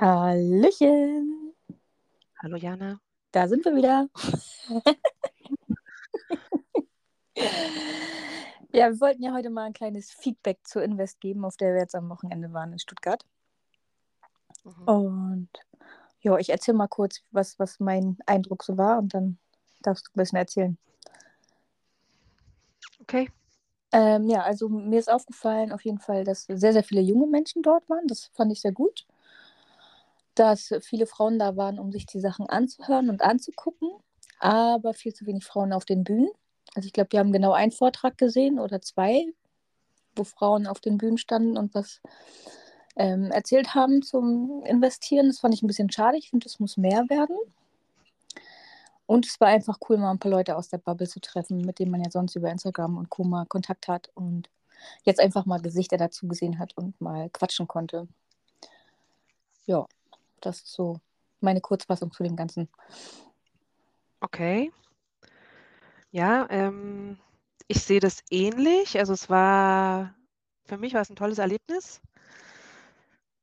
Hallöchen. Hallo Jana. Da sind wir wieder. ja, wir wollten ja heute mal ein kleines Feedback zur Invest geben, auf der wir jetzt am Wochenende waren in Stuttgart. Mhm. Und ja, ich erzähle mal kurz, was, was mein Eindruck so war und dann darfst du ein bisschen erzählen. Okay. Ähm, ja, also mir ist aufgefallen auf jeden Fall, dass sehr, sehr viele junge Menschen dort waren. Das fand ich sehr gut. Dass viele Frauen da waren, um sich die Sachen anzuhören und anzugucken, aber viel zu wenig Frauen auf den Bühnen. Also ich glaube, wir haben genau einen Vortrag gesehen oder zwei, wo Frauen auf den Bühnen standen und was ähm, erzählt haben zum Investieren. Das fand ich ein bisschen schade. Ich finde, es muss mehr werden. Und es war einfach cool, mal ein paar Leute aus der Bubble zu treffen, mit denen man ja sonst über Instagram und Co. mal Kontakt hat und jetzt einfach mal Gesichter dazu gesehen hat und mal quatschen konnte. Ja, das ist so meine Kurzfassung zu dem Ganzen. Okay. Ja, ähm, ich sehe das ähnlich. Also es war, für mich war es ein tolles Erlebnis,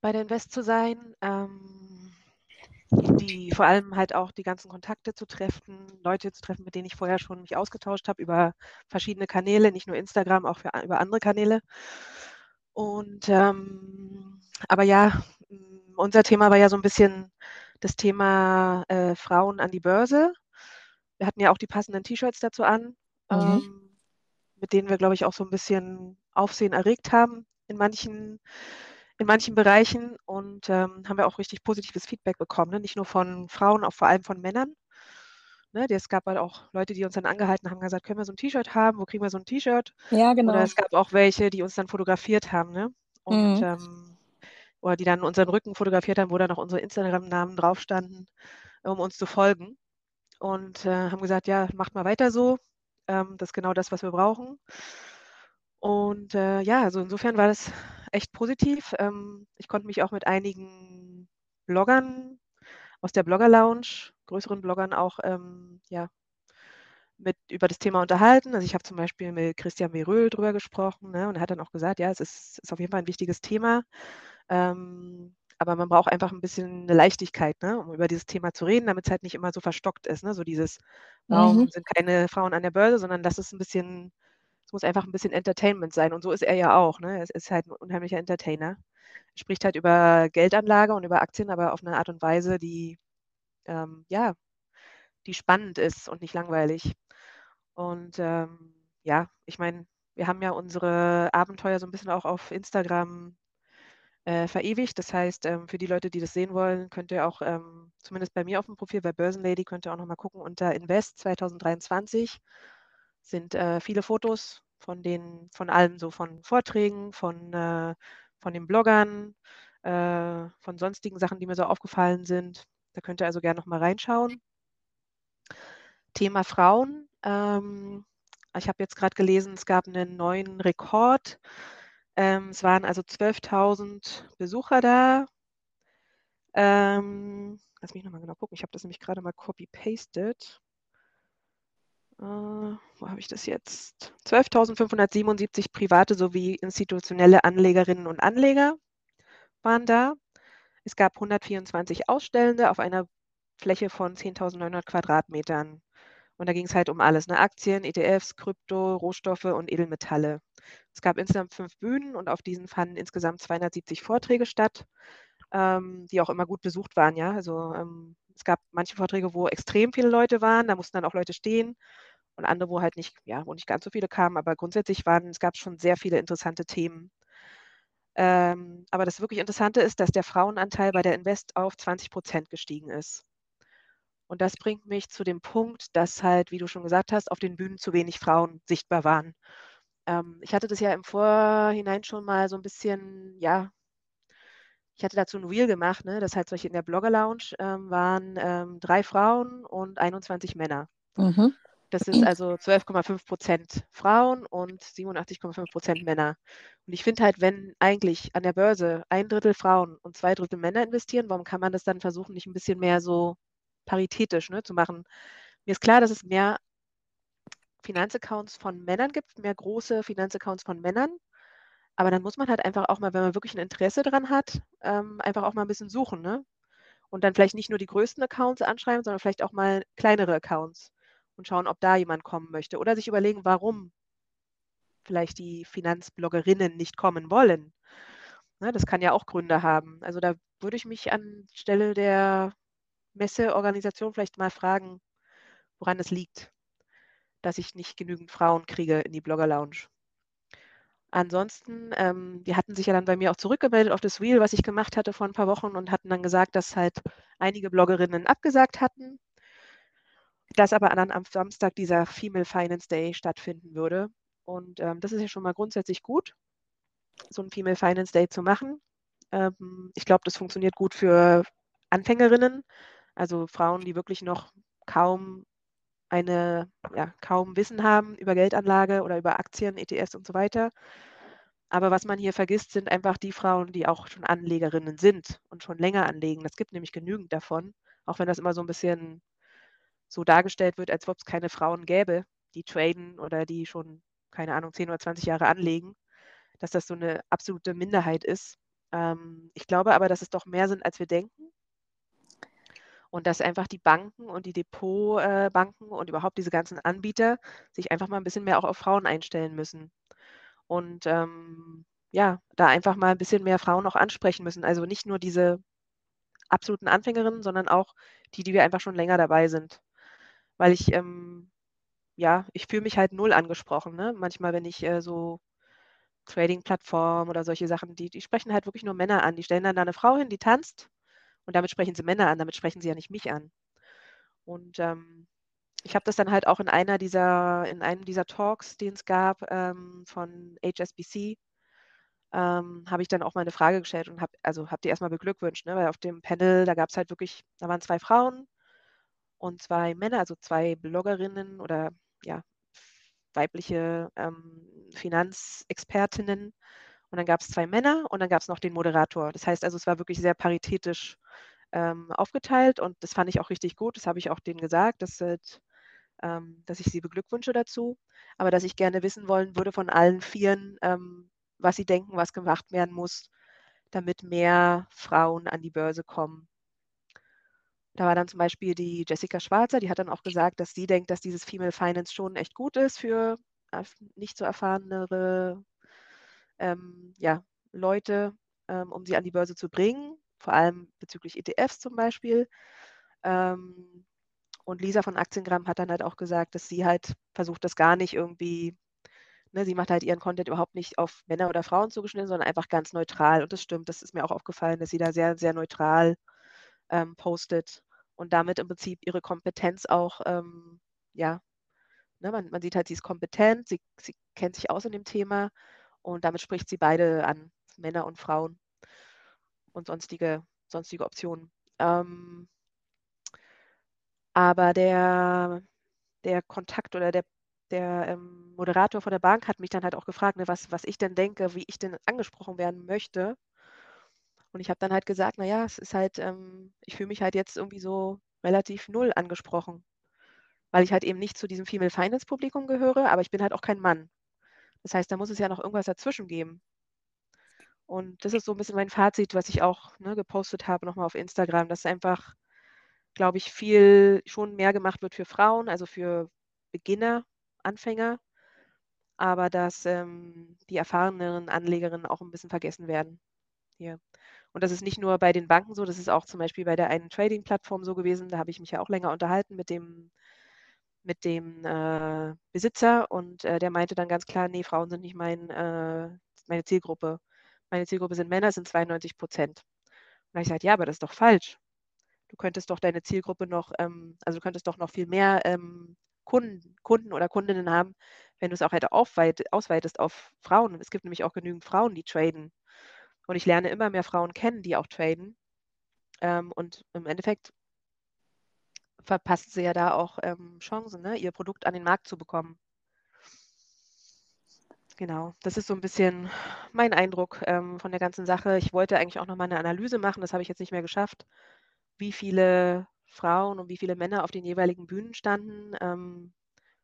bei der Invest zu sein. Ähm, die vor allem halt auch die ganzen Kontakte zu treffen, Leute zu treffen, mit denen ich vorher schon mich ausgetauscht habe über verschiedene Kanäle, nicht nur Instagram, auch für, über andere Kanäle. Und ähm, aber ja, unser Thema war ja so ein bisschen das Thema äh, Frauen an die Börse. Wir hatten ja auch die passenden T-Shirts dazu an, mhm. ähm, mit denen wir, glaube ich, auch so ein bisschen Aufsehen erregt haben in manchen in manchen Bereichen und ähm, haben wir auch richtig positives Feedback bekommen. Ne? Nicht nur von Frauen, auch vor allem von Männern. Ne? Es gab halt auch Leute, die uns dann angehalten haben, gesagt, können wir so ein T-Shirt haben? Wo kriegen wir so ein T-Shirt? Ja, genau. Oder es gab auch welche, die uns dann fotografiert haben. Ne? Und mhm. ähm, oder die dann unseren Rücken fotografiert haben, wo dann auch unsere Instagram-Namen drauf standen, um uns zu folgen. Und äh, haben gesagt, ja, macht mal weiter so. Ähm, das ist genau das, was wir brauchen. Und äh, ja, also insofern war das echt positiv. Ähm, ich konnte mich auch mit einigen Bloggern aus der Blogger Lounge, größeren Bloggern auch ähm, ja, mit über das Thema unterhalten. Also ich habe zum Beispiel mit Christian Meröhl drüber gesprochen ne, und er hat dann auch gesagt, ja, es ist, ist auf jeden Fall ein wichtiges Thema. Ähm, aber man braucht einfach ein bisschen eine Leichtigkeit, ne, um über dieses Thema zu reden, damit es halt nicht immer so verstockt ist. Ne? So dieses, warum mhm. sind keine Frauen an der Börse, sondern dass es ein bisschen es muss einfach ein bisschen Entertainment sein. Und so ist er ja auch. Ne? Er ist halt ein unheimlicher Entertainer. Er spricht halt über Geldanlage und über Aktien, aber auf eine Art und Weise, die, ähm, ja, die spannend ist und nicht langweilig. Und ähm, ja, ich meine, wir haben ja unsere Abenteuer so ein bisschen auch auf Instagram äh, verewigt. Das heißt, ähm, für die Leute, die das sehen wollen, könnt ihr auch, ähm, zumindest bei mir auf dem Profil bei Börsenlady, könnt ihr auch nochmal gucken unter Invest 2023 sind äh, viele Fotos von den, von allem, so von Vorträgen, von, äh, von den Bloggern, äh, von sonstigen Sachen, die mir so aufgefallen sind. Da könnt ihr also gerne noch mal reinschauen. Thema Frauen. Ähm, ich habe jetzt gerade gelesen, es gab einen neuen Rekord. Ähm, es waren also 12.000 Besucher da. Ähm, lass mich nochmal genau gucken. Ich habe das nämlich gerade mal copy-pasted. Äh, wo habe ich das jetzt? 12.577 private sowie institutionelle Anlegerinnen und Anleger waren da. Es gab 124 Ausstellende auf einer Fläche von 10.900 Quadratmetern. Und da ging es halt um alles, ne? Aktien, ETFs, Krypto, Rohstoffe und Edelmetalle. Es gab insgesamt fünf Bühnen und auf diesen fanden insgesamt 270 Vorträge statt, ähm, die auch immer gut besucht waren, ja. Also ähm, es gab manche Vorträge, wo extrem viele Leute waren, da mussten dann auch Leute stehen und andere, wo halt nicht, ja, wo nicht ganz so viele kamen, aber grundsätzlich waren, es gab schon sehr viele interessante Themen. Ähm, aber das wirklich Interessante ist, dass der Frauenanteil bei der Invest auf 20 Prozent gestiegen ist. Und das bringt mich zu dem Punkt, dass halt, wie du schon gesagt hast, auf den Bühnen zu wenig Frauen sichtbar waren. Ähm, ich hatte das ja im Vorhinein schon mal so ein bisschen, ja, ich hatte dazu ein Reel gemacht, ne, das halt solche in der Blogger Lounge ähm, waren ähm, drei Frauen und 21 Männer. Mhm. Das sind also 12,5 Prozent Frauen und 87,5 Prozent Männer. Und ich finde halt, wenn eigentlich an der Börse ein Drittel Frauen und zwei Drittel Männer investieren, warum kann man das dann versuchen, nicht ein bisschen mehr so paritätisch ne, zu machen? Mir ist klar, dass es mehr Finanzaccounts von Männern gibt, mehr große Finanzaccounts von Männern. Aber dann muss man halt einfach auch mal, wenn man wirklich ein Interesse dran hat, ähm, einfach auch mal ein bisschen suchen, ne? Und dann vielleicht nicht nur die größten Accounts anschreiben, sondern vielleicht auch mal kleinere Accounts und schauen, ob da jemand kommen möchte oder sich überlegen, warum vielleicht die Finanzbloggerinnen nicht kommen wollen. Ne, das kann ja auch Gründe haben. Also, da würde ich mich anstelle der Messeorganisation vielleicht mal fragen, woran es liegt, dass ich nicht genügend Frauen kriege in die Blogger Lounge. Ansonsten, ähm, die hatten sich ja dann bei mir auch zurückgemeldet auf das Reel, was ich gemacht hatte vor ein paar Wochen und hatten dann gesagt, dass halt einige Bloggerinnen abgesagt hatten, dass aber dann am Samstag dieser Female Finance Day stattfinden würde. Und ähm, das ist ja schon mal grundsätzlich gut, so ein Female Finance Day zu machen. Ähm, ich glaube, das funktioniert gut für Anfängerinnen, also Frauen, die wirklich noch kaum eine, ja, kaum Wissen haben über Geldanlage oder über Aktien, ETFs und so weiter. Aber was man hier vergisst, sind einfach die Frauen, die auch schon Anlegerinnen sind und schon länger anlegen. Das gibt nämlich genügend davon, auch wenn das immer so ein bisschen so dargestellt wird, als ob es keine Frauen gäbe, die traden oder die schon, keine Ahnung, 10 oder 20 Jahre anlegen, dass das so eine absolute Minderheit ist. Ähm, ich glaube aber, dass es doch mehr sind, als wir denken. Und dass einfach die Banken und die Depotbanken äh, und überhaupt diese ganzen Anbieter sich einfach mal ein bisschen mehr auch auf Frauen einstellen müssen. Und ähm, ja, da einfach mal ein bisschen mehr Frauen auch ansprechen müssen. Also nicht nur diese absoluten Anfängerinnen, sondern auch die, die wir einfach schon länger dabei sind. Weil ich, ähm, ja, ich fühle mich halt null angesprochen. Ne? Manchmal, wenn ich äh, so Trading-Plattformen oder solche Sachen, die, die sprechen halt wirklich nur Männer an. Die stellen dann da eine Frau hin, die tanzt und damit sprechen sie Männer an, damit sprechen sie ja nicht mich an. Und ähm, ich habe das dann halt auch in einer dieser, in einem dieser Talks, den es gab ähm, von HSBC, ähm, habe ich dann auch mal eine Frage gestellt und habe, also habe die erstmal beglückwünscht, ne? weil auf dem Panel, da gab es halt wirklich, da waren zwei Frauen und zwei Männer, also zwei Bloggerinnen oder ja, weibliche ähm, Finanzexpertinnen. Und dann gab es zwei Männer und dann gab es noch den Moderator. Das heißt also, es war wirklich sehr paritätisch ähm, aufgeteilt und das fand ich auch richtig gut. Das habe ich auch denen gesagt, dass, ähm, dass ich sie beglückwünsche dazu, aber dass ich gerne wissen wollen würde von allen Vieren, ähm, was sie denken, was gemacht werden muss, damit mehr Frauen an die Börse kommen. Da war dann zum Beispiel die Jessica Schwarzer, die hat dann auch gesagt, dass sie denkt, dass dieses Female Finance schon echt gut ist für nicht so erfahrenere ähm, ja, Leute, ähm, um sie an die Börse zu bringen, vor allem bezüglich ETFs zum Beispiel. Ähm, und Lisa von Aktiengramm hat dann halt auch gesagt, dass sie halt versucht, das gar nicht irgendwie, ne, sie macht halt ihren Content überhaupt nicht auf Männer oder Frauen zugeschnitten, sondern einfach ganz neutral. Und das stimmt, das ist mir auch aufgefallen, dass sie da sehr, sehr neutral ähm, postet und damit im Prinzip ihre Kompetenz auch, ähm, ja, ne, man, man, sieht halt, sie ist kompetent, sie, sie kennt sich aus in dem Thema und damit spricht sie beide an, Männer und Frauen und sonstige, sonstige Optionen. Ähm, aber der, der Kontakt oder der, der ähm, Moderator von der Bank hat mich dann halt auch gefragt, ne, was, was ich denn denke, wie ich denn angesprochen werden möchte. Und ich habe dann halt gesagt, naja, es ist halt, ähm, ich fühle mich halt jetzt irgendwie so relativ null angesprochen, weil ich halt eben nicht zu diesem Female Finance Publikum gehöre, aber ich bin halt auch kein Mann. Das heißt, da muss es ja noch irgendwas dazwischen geben. Und das ist so ein bisschen mein Fazit, was ich auch ne, gepostet habe nochmal auf Instagram, dass einfach, glaube ich, viel schon mehr gemacht wird für Frauen, also für Beginner, Anfänger, aber dass ähm, die erfahreneren Anlegerinnen auch ein bisschen vergessen werden hier. Und das ist nicht nur bei den Banken so, das ist auch zum Beispiel bei der einen Trading-Plattform so gewesen. Da habe ich mich ja auch länger unterhalten mit dem, mit dem äh, Besitzer und äh, der meinte dann ganz klar, nee, Frauen sind nicht mein, äh, meine Zielgruppe. Meine Zielgruppe sind Männer, sind 92 Prozent. Und da habe ich gesagt, ja, aber das ist doch falsch. Du könntest doch deine Zielgruppe noch, ähm, also du könntest doch noch viel mehr ähm, Kunden, Kunden oder Kundinnen haben, wenn du es auch halt aufweit, ausweitest auf Frauen. Es gibt nämlich auch genügend Frauen, die traden. Und ich lerne immer mehr Frauen kennen, die auch traden. Ähm, und im Endeffekt verpassen sie ja da auch ähm, Chancen, ne, ihr Produkt an den Markt zu bekommen. Genau, das ist so ein bisschen mein Eindruck ähm, von der ganzen Sache. Ich wollte eigentlich auch noch mal eine Analyse machen, das habe ich jetzt nicht mehr geschafft, wie viele Frauen und wie viele Männer auf den jeweiligen Bühnen standen, ähm,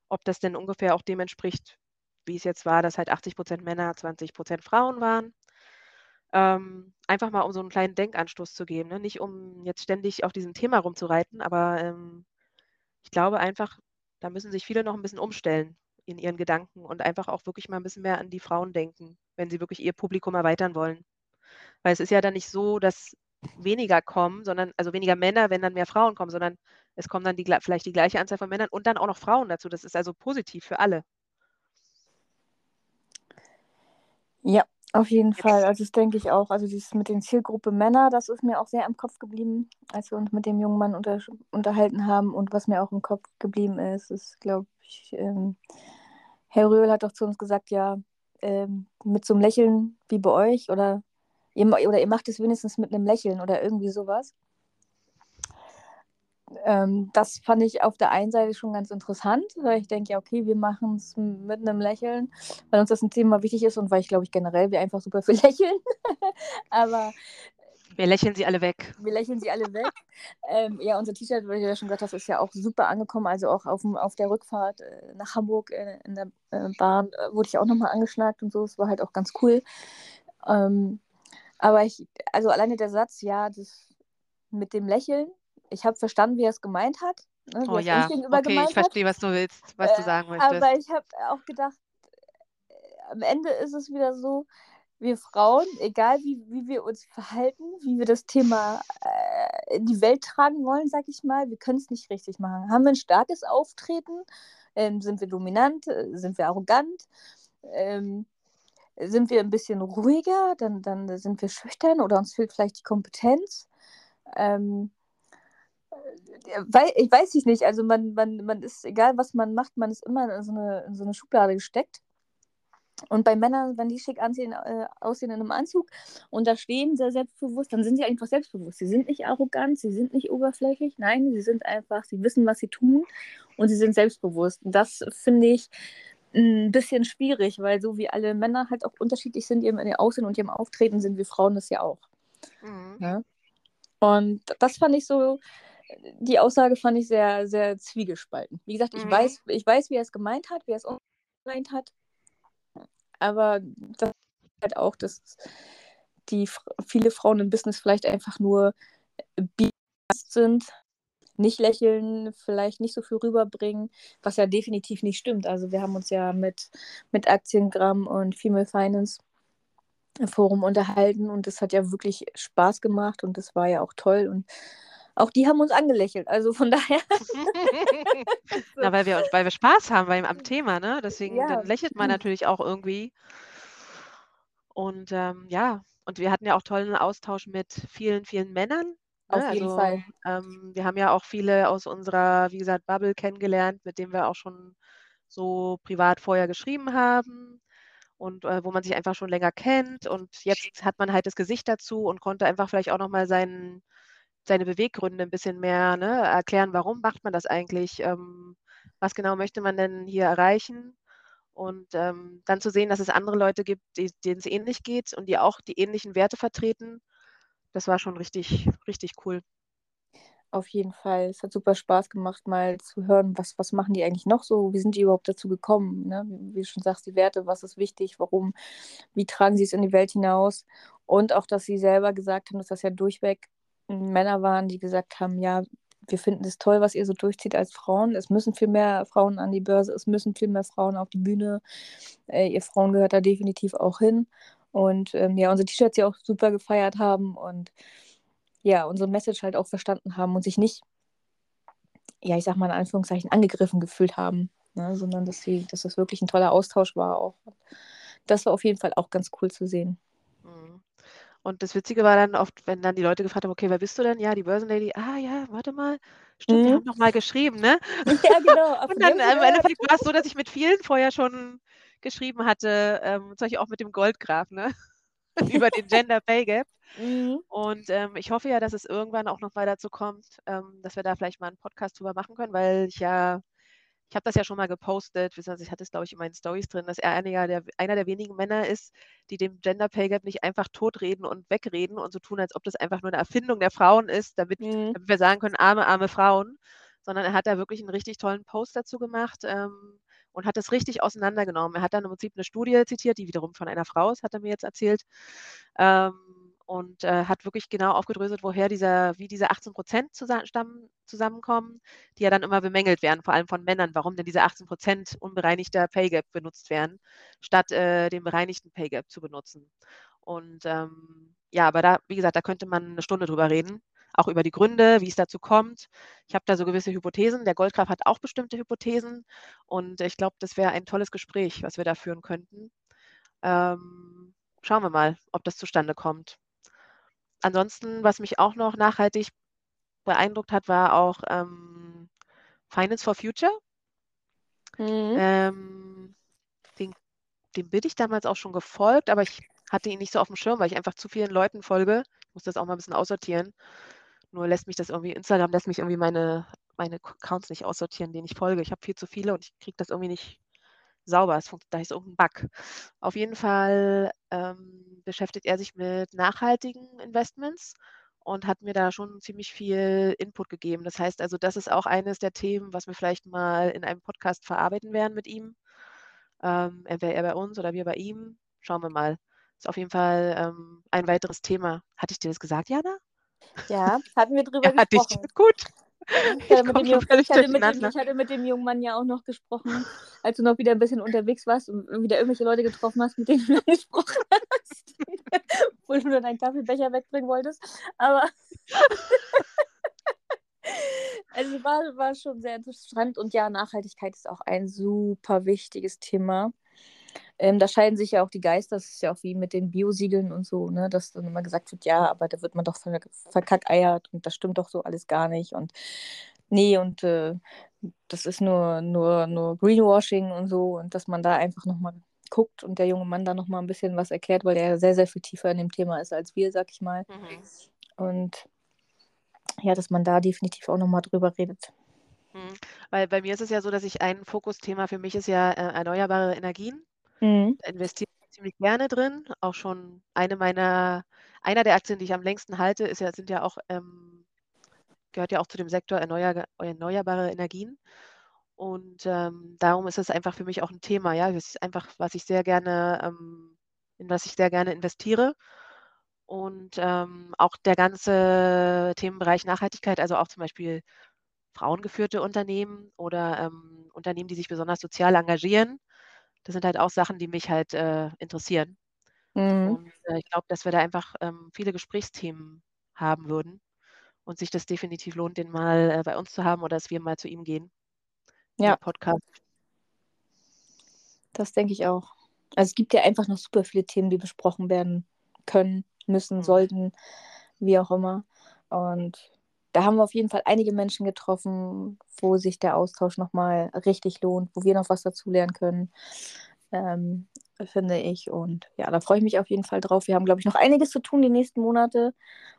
ob das denn ungefähr auch dem entspricht, wie es jetzt war, dass halt 80 Prozent Männer, 20 Prozent Frauen waren. Ähm, einfach mal um so einen kleinen Denkanstoß zu geben. Ne? Nicht um jetzt ständig auf diesem Thema rumzureiten, aber ähm, ich glaube einfach, da müssen sich viele noch ein bisschen umstellen in ihren Gedanken und einfach auch wirklich mal ein bisschen mehr an die Frauen denken, wenn sie wirklich ihr Publikum erweitern wollen. Weil es ist ja dann nicht so, dass weniger kommen, sondern also weniger Männer, wenn dann mehr Frauen kommen, sondern es kommen dann die, vielleicht die gleiche Anzahl von Männern und dann auch noch Frauen dazu. Das ist also positiv für alle. Ja, auf jeden Fall. Also das denke ich auch. Also dieses mit den Zielgruppe Männer, das ist mir auch sehr im Kopf geblieben, als wir uns mit dem jungen Mann unter, unterhalten haben. Und was mir auch im Kopf geblieben ist, ist, glaube ich, ähm, Herr Röhl hat doch zu uns gesagt, ja, ähm, mit so einem Lächeln wie bei euch oder ihr, oder ihr macht es wenigstens mit einem Lächeln oder irgendwie sowas. Ähm, das fand ich auf der einen Seite schon ganz interessant, weil ich denke, ja, okay, wir machen es mit einem Lächeln, weil uns das ein Thema wichtig ist und weil ich glaube ich generell wir einfach super viel lächeln. Aber wir lächeln sie alle weg. Wir lächeln sie alle weg. ähm, ja, unser T-Shirt, wie du ja schon gesagt hast, ist ja auch super angekommen. Also auch auf, auf der Rückfahrt äh, nach Hamburg äh, in der äh, Bahn äh, wurde ich auch nochmal angeschnackt und so. Es war halt auch ganz cool. Ähm, aber ich, also alleine der Satz, ja, das mit dem Lächeln, ich habe verstanden, wie er es gemeint hat. Ne, oh ja, okay, ich verstehe, was du willst, was du sagen möchtest. Aber ich habe auch gedacht, äh, am Ende ist es wieder so, wir Frauen, egal wie, wie wir uns verhalten, wie wir das Thema äh, in die Welt tragen wollen, sag ich mal, wir können es nicht richtig machen. Haben wir ein starkes Auftreten? Ähm, sind wir dominant? Äh, sind wir arrogant? Ähm, sind wir ein bisschen ruhiger? Dann, dann sind wir schüchtern oder uns fehlt vielleicht die Kompetenz? Ähm, weil, ich weiß ich nicht, also man, man, man ist, egal was man macht, man ist immer in so eine, in so eine Schublade gesteckt. Und bei Männern, wenn die schick ansehen, äh, aussehen in einem Anzug und da stehen sehr selbstbewusst, dann sind sie einfach selbstbewusst. Sie sind nicht arrogant, sie sind nicht oberflächlich, nein, sie sind einfach, sie wissen, was sie tun und sie sind selbstbewusst. Und das finde ich ein bisschen schwierig, weil so wie alle Männer halt auch unterschiedlich sind, in ihrem Aussehen und ihrem Auftreten, sind wir Frauen das ja auch. Mhm. Ja? Und das fand ich so, die Aussage fand ich sehr, sehr zwiegespalten. Wie gesagt, ich, mhm. weiß, ich weiß, wie er es gemeint hat, wie er es gemeint hat. Aber das ist halt auch, dass die viele Frauen im Business vielleicht einfach nur sind, nicht lächeln, vielleicht nicht so viel rüberbringen, was ja definitiv nicht stimmt. Also wir haben uns ja mit, mit Aktiengramm und Female Finance Forum unterhalten und das hat ja wirklich Spaß gemacht und das war ja auch toll und auch die haben uns angelächelt. Also von daher. Na, weil wir, weil wir Spaß haben weil, am Thema, ne? Deswegen ja. lächelt man natürlich auch irgendwie. Und ähm, ja, und wir hatten ja auch tollen Austausch mit vielen, vielen Männern. Ne? Auf jeden also, Fall. Ähm, wir haben ja auch viele aus unserer, wie gesagt, Bubble kennengelernt, mit denen wir auch schon so privat vorher geschrieben haben und äh, wo man sich einfach schon länger kennt. Und jetzt hat man halt das Gesicht dazu und konnte einfach vielleicht auch nochmal seinen seine Beweggründe ein bisschen mehr ne, erklären, warum macht man das eigentlich, ähm, was genau möchte man denn hier erreichen und ähm, dann zu sehen, dass es andere Leute gibt, denen es ähnlich geht und die auch die ähnlichen Werte vertreten, das war schon richtig, richtig cool. Auf jeden Fall. Es hat super Spaß gemacht, mal zu hören, was, was machen die eigentlich noch so, wie sind die überhaupt dazu gekommen, ne? wie du schon sagst, die Werte, was ist wichtig, warum, wie tragen sie es in die Welt hinaus und auch, dass sie selber gesagt haben, dass das ja durchweg Männer waren, die gesagt haben, ja, wir finden es toll, was ihr so durchzieht als Frauen. Es müssen viel mehr Frauen an die Börse, es müssen viel mehr Frauen auf die Bühne. Äh, ihr Frauen gehört da definitiv auch hin. Und ähm, ja, unsere T-Shirts ja auch super gefeiert haben und ja, unsere Message halt auch verstanden haben und sich nicht, ja, ich sag mal in Anführungszeichen, angegriffen gefühlt haben, ne, sondern dass, sie, dass das wirklich ein toller Austausch war auch. Das war auf jeden Fall auch ganz cool zu sehen. Und das Witzige war dann oft, wenn dann die Leute gefragt haben, okay, wer bist du denn? Ja, die Börsenlady. Ah ja, warte mal. Stimmt, mhm. wir haben noch mal geschrieben, ne? Ja, genau. und dann im Endeffekt war es so, dass ich mit vielen vorher schon geschrieben hatte, ähm, zum Beispiel auch mit dem Goldgraf, ne? über den Gender Pay Gap. Mhm. Und ähm, ich hoffe ja, dass es irgendwann auch noch weiter dazu kommt, ähm, dass wir da vielleicht mal einen Podcast drüber machen können, weil ich ja ich habe das ja schon mal gepostet, ich hatte es, glaube ich, in meinen Stories drin, dass er einer der, einer der wenigen Männer ist, die dem Gender Pay Gap nicht einfach totreden und wegreden und so tun, als ob das einfach nur eine Erfindung der Frauen ist, damit, mhm. damit wir sagen können, arme, arme Frauen, sondern er hat da wirklich einen richtig tollen Post dazu gemacht, ähm, und hat das richtig auseinandergenommen. Er hat dann im Prinzip eine Studie zitiert, die wiederum von einer Frau ist, hat er mir jetzt erzählt. Ähm, und äh, hat wirklich genau aufgedröselt, woher dieser, wie diese 18 Prozent zusammen, zusammenkommen, die ja dann immer bemängelt werden, vor allem von Männern, warum denn diese 18 Prozent unbereinigter Pay Gap benutzt werden, statt äh, den bereinigten Pay Gap zu benutzen. Und ähm, ja, aber da, wie gesagt, da könnte man eine Stunde drüber reden, auch über die Gründe, wie es dazu kommt. Ich habe da so gewisse Hypothesen. Der Goldgraf hat auch bestimmte Hypothesen und ich glaube, das wäre ein tolles Gespräch, was wir da führen könnten. Ähm, schauen wir mal, ob das zustande kommt ansonsten, was mich auch noch nachhaltig beeindruckt hat, war auch ähm, Finance for Future. Mhm. Ähm, den, dem bin ich damals auch schon gefolgt, aber ich hatte ihn nicht so auf dem Schirm, weil ich einfach zu vielen Leuten folge. Ich muss das auch mal ein bisschen aussortieren. Nur lässt mich das irgendwie, Instagram lässt mich irgendwie meine, meine Accounts nicht aussortieren, denen ich folge. Ich habe viel zu viele und ich kriege das irgendwie nicht sauber. Es da ist irgendein Bug. Auf jeden Fall ähm, beschäftigt er sich mit nachhaltigen Investments und hat mir da schon ziemlich viel Input gegeben. Das heißt also, das ist auch eines der Themen, was wir vielleicht mal in einem Podcast verarbeiten werden mit ihm. Ähm, entweder er bei uns oder wir bei ihm. Schauen wir mal. Ist auf jeden Fall ähm, ein weiteres Thema. Hatte ich dir das gesagt, Jana? Ja, hatten wir drüber ja, gesprochen. Hatte ich. Gut. Ich ich, hatte mit dem, ich hatte mit dem jungen Mann ja auch noch gesprochen, als du noch wieder ein bisschen unterwegs warst und wieder irgendwelche Leute getroffen hast, mit denen du gesprochen hast. Obwohl du nur deinen Kaffeebecher wegbringen wolltest. Aber. also war, war schon sehr interessant und ja, Nachhaltigkeit ist auch ein super wichtiges Thema. Ähm, da scheiden sich ja auch die Geister, das ist ja auch wie mit den Biosiegeln und so, ne, dass dann immer gesagt wird, ja, aber da wird man doch verkackeiert und das stimmt doch so alles gar nicht und nee, und äh, das ist nur, nur, nur Greenwashing und so und dass man da einfach nochmal guckt und der junge Mann da nochmal ein bisschen was erklärt, weil er sehr, sehr viel tiefer in dem Thema ist als wir, sag ich mal. Mhm. Und ja, dass man da definitiv auch nochmal drüber redet. Mhm. Weil bei mir ist es ja so, dass ich ein Fokusthema für mich ist ja äh, erneuerbare Energien. Mhm. Da investiere ich ziemlich gerne drin. Auch schon eine meiner, einer der Aktien, die ich am längsten halte, ist ja, sind ja auch, ähm, gehört ja auch zu dem Sektor erneuer, erneuerbare Energien. Und ähm, darum ist es einfach für mich auch ein Thema, ja. Das ist einfach, was ich sehr gerne, ähm, in was ich sehr gerne investiere. Und ähm, auch der ganze Themenbereich Nachhaltigkeit, also auch zum Beispiel frauengeführte Unternehmen oder ähm, Unternehmen, die sich besonders sozial engagieren, das sind halt auch Sachen, die mich halt äh, interessieren. Mhm. Und äh, ich glaube, dass wir da einfach ähm, viele Gesprächsthemen haben würden und sich das definitiv lohnt, den mal äh, bei uns zu haben oder dass wir mal zu ihm gehen. Ja. Podcast. Das denke ich auch. Also es gibt ja einfach noch super viele Themen, die besprochen werden können, müssen, mhm. sollten, wie auch immer. Und da haben wir auf jeden Fall einige Menschen getroffen, wo sich der Austausch nochmal richtig lohnt, wo wir noch was dazulernen können, ähm, finde ich. Und ja, da freue ich mich auf jeden Fall drauf. Wir haben, glaube ich, noch einiges zu tun die nächsten Monate.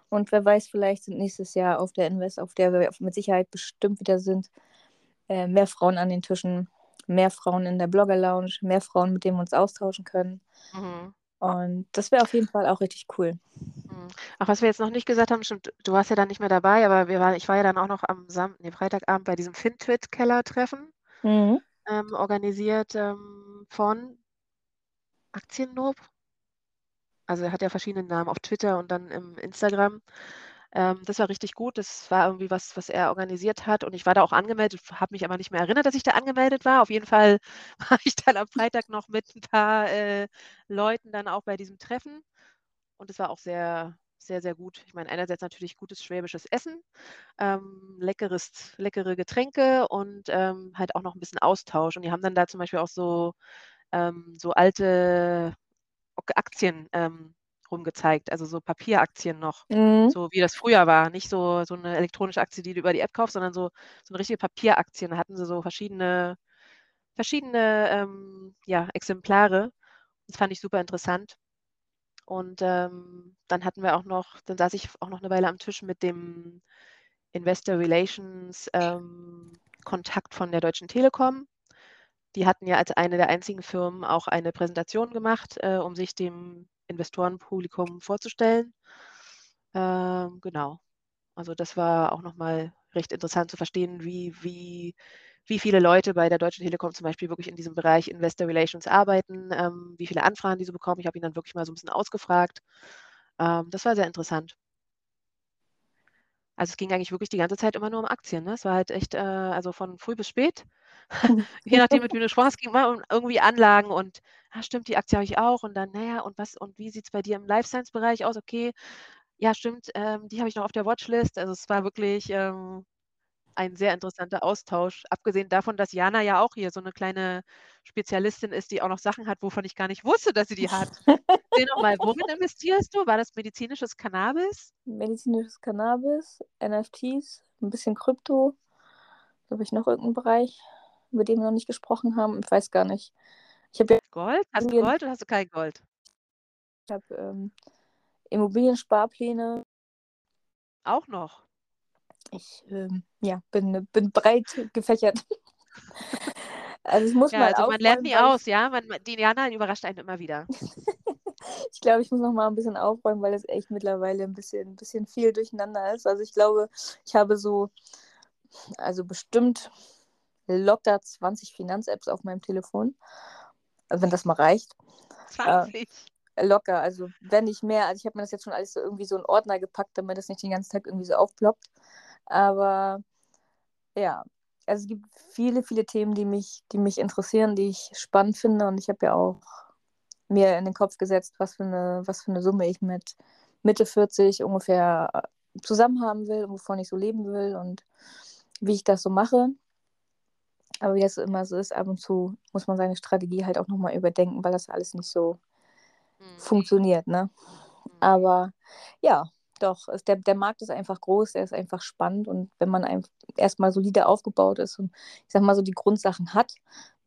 Und wer weiß, vielleicht sind nächstes Jahr auf der Invest, auf der wir mit Sicherheit bestimmt wieder sind, äh, mehr Frauen an den Tischen, mehr Frauen in der Blogger Lounge, mehr Frauen, mit denen wir uns austauschen können. Mhm. Und das wäre auf jeden Fall auch richtig cool. Mhm. Ach, was wir jetzt noch nicht gesagt haben, stimmt, du warst ja dann nicht mehr dabei, aber wir waren, ich war ja dann auch noch am Sam nee, Freitagabend bei diesem FinTwit-Keller-Treffen, mhm. ähm, organisiert ähm, von Aktiennob. Also er hat ja verschiedene Namen auf Twitter und dann im Instagram. Ähm, das war richtig gut. Das war irgendwie was, was er organisiert hat. Und ich war da auch angemeldet, habe mich aber nicht mehr erinnert, dass ich da angemeldet war. Auf jeden Fall war ich dann am Freitag noch mit ein paar äh, Leuten dann auch bei diesem Treffen. Und es war auch sehr, sehr, sehr gut. Ich meine, einerseits natürlich gutes schwäbisches Essen, ähm, leckeres, leckere Getränke und ähm, halt auch noch ein bisschen Austausch. Und die haben dann da zum Beispiel auch so, ähm, so alte Aktien ähm, rumgezeigt, also so Papieraktien noch, mhm. so wie das früher war. Nicht so, so eine elektronische Aktie, die du über die App kaufst, sondern so, so eine richtige Papieraktien. Da hatten sie so verschiedene, verschiedene ähm, ja, Exemplare. Das fand ich super interessant. Und ähm, dann hatten wir auch noch, dann saß ich auch noch eine Weile am Tisch mit dem Investor Relations ähm, Kontakt von der Deutschen Telekom. Die hatten ja als eine der einzigen Firmen auch eine Präsentation gemacht, äh, um sich dem Investorenpublikum vorzustellen. Ähm, genau. Also das war auch nochmal recht interessant zu verstehen, wie, wie, wie viele Leute bei der Deutschen Telekom zum Beispiel wirklich in diesem Bereich Investor Relations arbeiten, ähm, wie viele Anfragen diese bekommen. Ich habe ihn dann wirklich mal so ein bisschen ausgefragt. Ähm, das war sehr interessant. Also es ging eigentlich wirklich die ganze Zeit immer nur um Aktien. Ne? Es war halt echt, äh, also von früh bis spät, je nachdem, mit wem du gesprochen hast, ging um irgendwie Anlagen und, ah, stimmt, die Aktie habe ich auch und dann, naja, und was, und wie sieht es bei dir im Life Science-Bereich aus? Okay, ja, stimmt, ähm, die habe ich noch auf der Watchlist. Also es war wirklich ähm, ein sehr interessanter Austausch. Abgesehen davon, dass Jana ja auch hier so eine kleine Spezialistin ist, die auch noch Sachen hat, wovon ich gar nicht wusste, dass sie die hat. Seh noch mal, worin investierst du? War das medizinisches Cannabis? Medizinisches Cannabis, NFTs, ein bisschen Krypto. Habe ich noch irgendeinen Bereich, über den wir noch nicht gesprochen haben? Ich weiß gar nicht. Ich habe ja Gold? Hast du Gold oder hast du kein Gold? Ich habe ähm, Immobiliensparpläne. Auch noch. Ich ähm, ja, bin, bin breit gefächert. also ich muss ja, mal also man lernt nie aus, ja. Man, die Diana überrascht einen immer wieder. ich glaube, ich muss noch mal ein bisschen aufräumen, weil es echt mittlerweile ein bisschen, ein bisschen viel durcheinander ist. Also ich glaube, ich habe so, also bestimmt locker 20 Finanz-Apps auf meinem Telefon. Wenn das mal reicht. 20? Äh, locker, also wenn nicht mehr. Also ich habe mir das jetzt schon alles so irgendwie so in Ordner gepackt, damit das nicht den ganzen Tag irgendwie so aufploppt. Aber ja, also es gibt viele, viele Themen, die mich, die mich interessieren, die ich spannend finde. Und ich habe ja auch mir in den Kopf gesetzt, was für eine, was für eine Summe ich mit Mitte 40 ungefähr äh, zusammen haben will und wovon ich so leben will und wie ich das so mache. Aber wie das immer so ist, ab und zu muss man seine Strategie halt auch nochmal überdenken, weil das alles nicht so mhm. funktioniert. Ne? Mhm. Aber ja, doch, es, der, der Markt ist einfach groß, der ist einfach spannend und wenn man ein, erstmal solide aufgebaut ist und ich sag mal so die Grundsachen hat,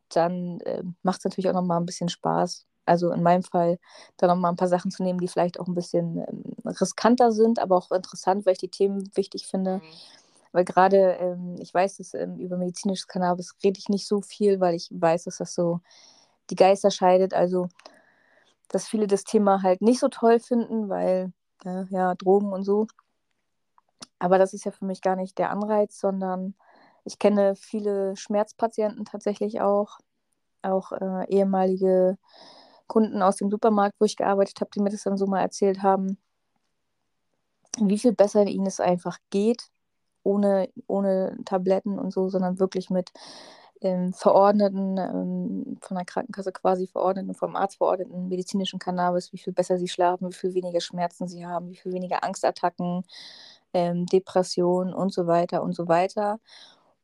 dann äh, macht es natürlich auch nochmal ein bisschen Spaß. Also in meinem Fall dann nochmal ein paar Sachen zu nehmen, die vielleicht auch ein bisschen ähm, riskanter sind, aber auch interessant, weil ich die Themen wichtig finde. Mhm. Weil gerade, ähm, ich weiß, dass ähm, über medizinisches Cannabis rede ich nicht so viel, weil ich weiß, dass das so die Geister scheidet. Also, dass viele das Thema halt nicht so toll finden, weil äh, ja, Drogen und so. Aber das ist ja für mich gar nicht der Anreiz, sondern ich kenne viele Schmerzpatienten tatsächlich auch, auch äh, ehemalige Kunden aus dem Supermarkt, wo ich gearbeitet habe, die mir das dann so mal erzählt haben, wie viel besser ihnen es einfach geht, ohne, ohne Tabletten und so, sondern wirklich mit ähm, verordneten, ähm, von der Krankenkasse quasi verordneten, vom Arzt verordneten medizinischen Cannabis, wie viel besser sie schlafen, wie viel weniger Schmerzen sie haben, wie viel weniger Angstattacken, ähm, Depressionen und so weiter und so weiter.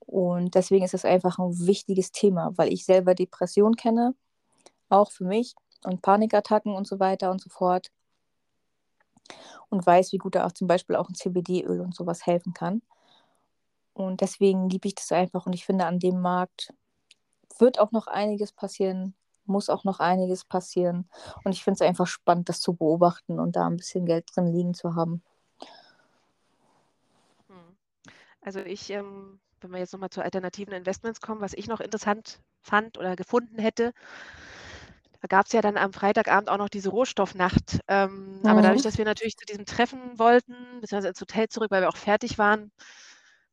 Und deswegen ist es einfach ein wichtiges Thema, weil ich selber Depression kenne, auch für mich und Panikattacken und so weiter und so fort. Und weiß, wie gut da auch zum Beispiel auch ein CBD-Öl und sowas helfen kann. Und deswegen liebe ich das einfach und ich finde, an dem Markt wird auch noch einiges passieren, muss auch noch einiges passieren. Und ich finde es einfach spannend, das zu beobachten und da ein bisschen Geld drin liegen zu haben. Hm. Also ich, ähm, wenn wir jetzt nochmal zu alternativen Investments kommen, was ich noch interessant fand oder gefunden hätte, da gab es ja dann am Freitagabend auch noch diese Rohstoffnacht. Ähm, mhm. Aber dadurch, dass wir natürlich zu diesem Treffen wollten, beziehungsweise ins Hotel zurück, weil wir auch fertig waren,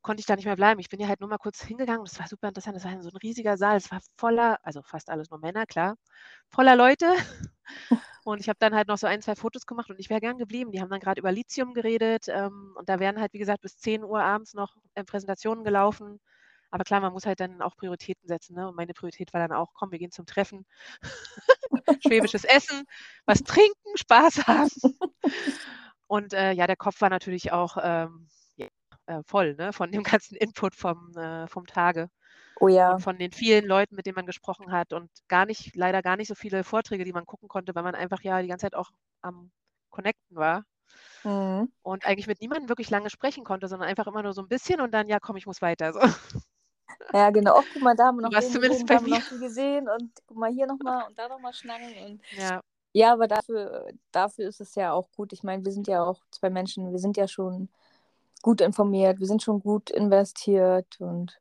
konnte ich da nicht mehr bleiben. Ich bin ja halt nur mal kurz hingegangen das war super interessant. Das war so ein riesiger Saal. Es war voller, also fast alles nur Männer, klar, voller Leute. Und ich habe dann halt noch so ein, zwei Fotos gemacht und ich wäre gern geblieben. Die haben dann gerade über Lithium geredet ähm, und da wären halt, wie gesagt, bis 10 Uhr abends noch äh, Präsentationen gelaufen. Aber klar, man muss halt dann auch Prioritäten setzen. Ne? Und meine Priorität war dann auch, komm, wir gehen zum Treffen. Schwäbisches Essen, was trinken, Spaß haben. Und äh, ja, der Kopf war natürlich auch ähm, äh, voll ne? von dem ganzen Input vom, äh, vom Tage. Oh ja. Und von den vielen Leuten, mit denen man gesprochen hat und gar nicht, leider gar nicht so viele Vorträge, die man gucken konnte, weil man einfach ja die ganze Zeit auch am Connecten war. Mhm. Und eigentlich mit niemandem wirklich lange sprechen konnte, sondern einfach immer nur so ein bisschen und dann, ja, komm, ich muss weiter. So. Ja, genau. Oh, guck mal, da haben wir noch, Was zumindest bei mir. noch gesehen und guck mal hier nochmal und da nochmal schnacken. Und ja. ja, aber dafür, dafür ist es ja auch gut. Ich meine, wir sind ja auch zwei Menschen, wir sind ja schon gut informiert, wir sind schon gut investiert und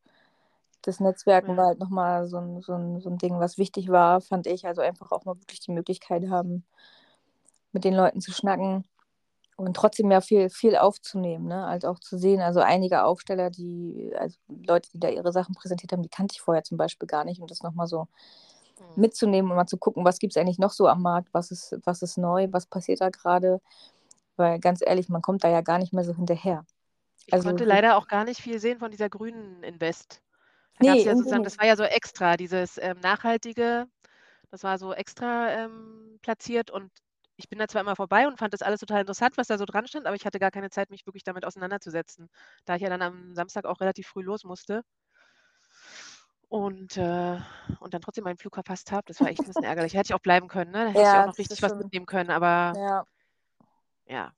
das Netzwerken ja. war halt nochmal so ein, so, ein, so ein Ding, was wichtig war, fand ich. Also einfach auch mal wirklich die Möglichkeit haben, mit den Leuten zu schnacken. und trotzdem ja viel, viel aufzunehmen, ne? Halt auch zu sehen. Also einige Aufsteller, die, also Leute, die da ihre Sachen präsentiert haben, die kannte ich vorher zum Beispiel gar nicht. Und das nochmal so mhm. mitzunehmen und mal zu gucken, was gibt es eigentlich noch so am Markt, was ist, was ist neu, was passiert da gerade. Weil ganz ehrlich, man kommt da ja gar nicht mehr so hinterher. Ich also, konnte leider auch gar nicht viel sehen von dieser grünen Invest. Da nee, ja sozusagen, das war ja so extra, dieses ähm, nachhaltige, das war so extra ähm, platziert und ich bin da zwar immer vorbei und fand das alles total interessant, was da so dran stand, aber ich hatte gar keine Zeit, mich wirklich damit auseinanderzusetzen, da ich ja dann am Samstag auch relativ früh los musste und, äh, und dann trotzdem meinen Flug verpasst habe. Das war echt ein bisschen ärgerlich. Hätte ich auch bleiben können, ne? Da hätte ja, ich auch noch richtig was mitnehmen können, aber ja. ja.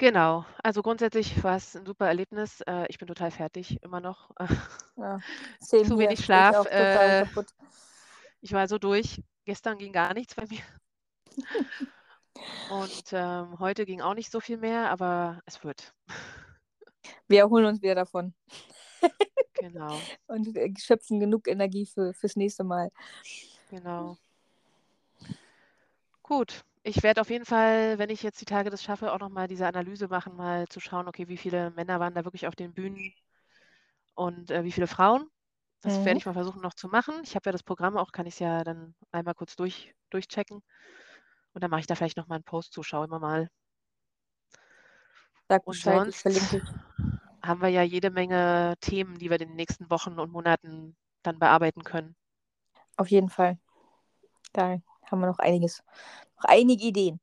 Genau. Also grundsätzlich war es ein super Erlebnis. Äh, ich bin total fertig, immer noch. Ja, Zu wenig Schlaf. Ich, äh, ich war so durch. Gestern ging gar nichts bei mir. Und ähm, heute ging auch nicht so viel mehr, aber es wird. Wir erholen uns wieder davon. Genau. Und schöpfen genug Energie für, fürs nächste Mal. Genau. Gut. Ich werde auf jeden Fall, wenn ich jetzt die Tage das schaffe, auch nochmal diese Analyse machen, mal zu schauen, okay, wie viele Männer waren da wirklich auf den Bühnen und äh, wie viele Frauen. Das mhm. werde ich mal versuchen noch zu machen. Ich habe ja das Programm auch, kann ich es ja dann einmal kurz durch, durchchecken. Und dann mache ich da vielleicht nochmal einen Post zu, schaue immer mal. Sag und Bescheid, sonst haben wir ja jede Menge Themen, die wir in den nächsten Wochen und Monaten dann bearbeiten können. Auf jeden Fall. Da haben wir noch einiges, noch einige Ideen.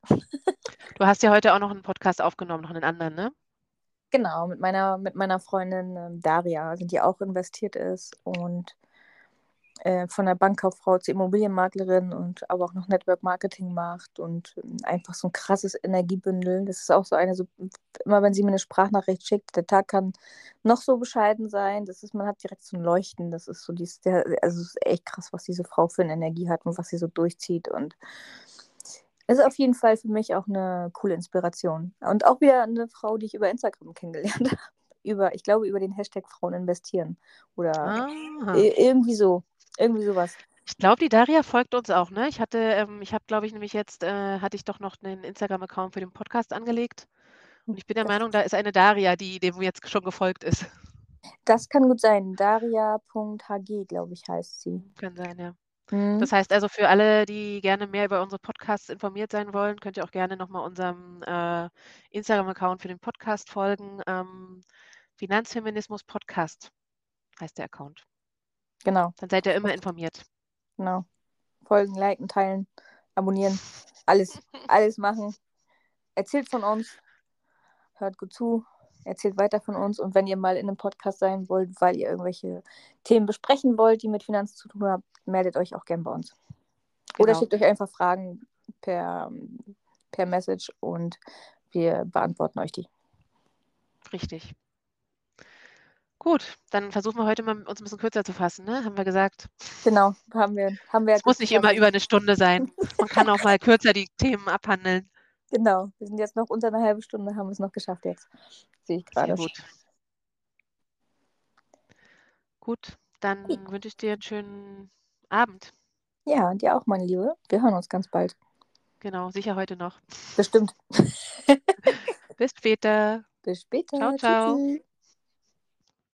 du hast ja heute auch noch einen Podcast aufgenommen, noch einen anderen, ne? Genau, mit meiner, mit meiner Freundin ähm, Daria, also die auch investiert ist und äh, von der Bankkauffrau zur Immobilienmaklerin und aber auch noch Network Marketing macht und ähm, einfach so ein krasses Energiebündel. Das ist auch so eine, so, immer wenn sie mir eine Sprachnachricht schickt, der Tag kann noch so bescheiden sein. Das ist, man hat direkt so ein Leuchten. Das ist so der, also es ist echt krass, was diese Frau für eine Energie hat und was sie so durchzieht. Und ist auf jeden Fall für mich auch eine coole Inspiration. Und auch wieder eine Frau, die ich über Instagram kennengelernt habe. Über, ich glaube, über den Hashtag Frauen investieren. Oder ah. irgendwie so. Irgendwie sowas. Ich glaube, die Daria folgt uns auch, ne? Ich hatte, ähm, ich habe, glaube ich, nämlich jetzt, äh, hatte ich doch noch einen Instagram-Account für den Podcast angelegt. Und ich bin der das Meinung, da ist eine Daria, die dem jetzt schon gefolgt ist. Das kann gut sein. Daria.hg, glaube ich, heißt sie. Kann sein, ja. Mhm. Das heißt also für alle, die gerne mehr über unsere Podcasts informiert sein wollen, könnt ihr auch gerne nochmal unserem äh, Instagram-Account für den Podcast folgen. Ähm, Finanzfeminismus Podcast heißt der Account. Genau. Dann seid ihr immer informiert. Genau. Folgen, liken, teilen, abonnieren, alles, alles machen. Erzählt von uns, hört gut zu, erzählt weiter von uns und wenn ihr mal in einem Podcast sein wollt, weil ihr irgendwelche Themen besprechen wollt, die mit Finanzen zu tun haben, meldet euch auch gern bei uns. Genau. Oder schickt euch einfach Fragen per, per Message und wir beantworten euch die. Richtig. Gut, dann versuchen wir heute mal uns ein bisschen kürzer zu fassen, ne? Haben wir gesagt. Genau, haben wir. Haben wir es muss nicht immer über eine Stunde sein. Man kann auch mal kürzer die Themen abhandeln. Genau, wir sind jetzt noch unter einer halben Stunde, haben wir es noch geschafft jetzt. Sehe ich gerade. gut. Gut, dann ja. wünsche ich dir einen schönen Abend. Ja, dir auch, meine Liebe. Wir hören uns ganz bald. Genau, sicher heute noch. Bestimmt. Bis später. Bis später. Ciao, ciao. Tschüssi.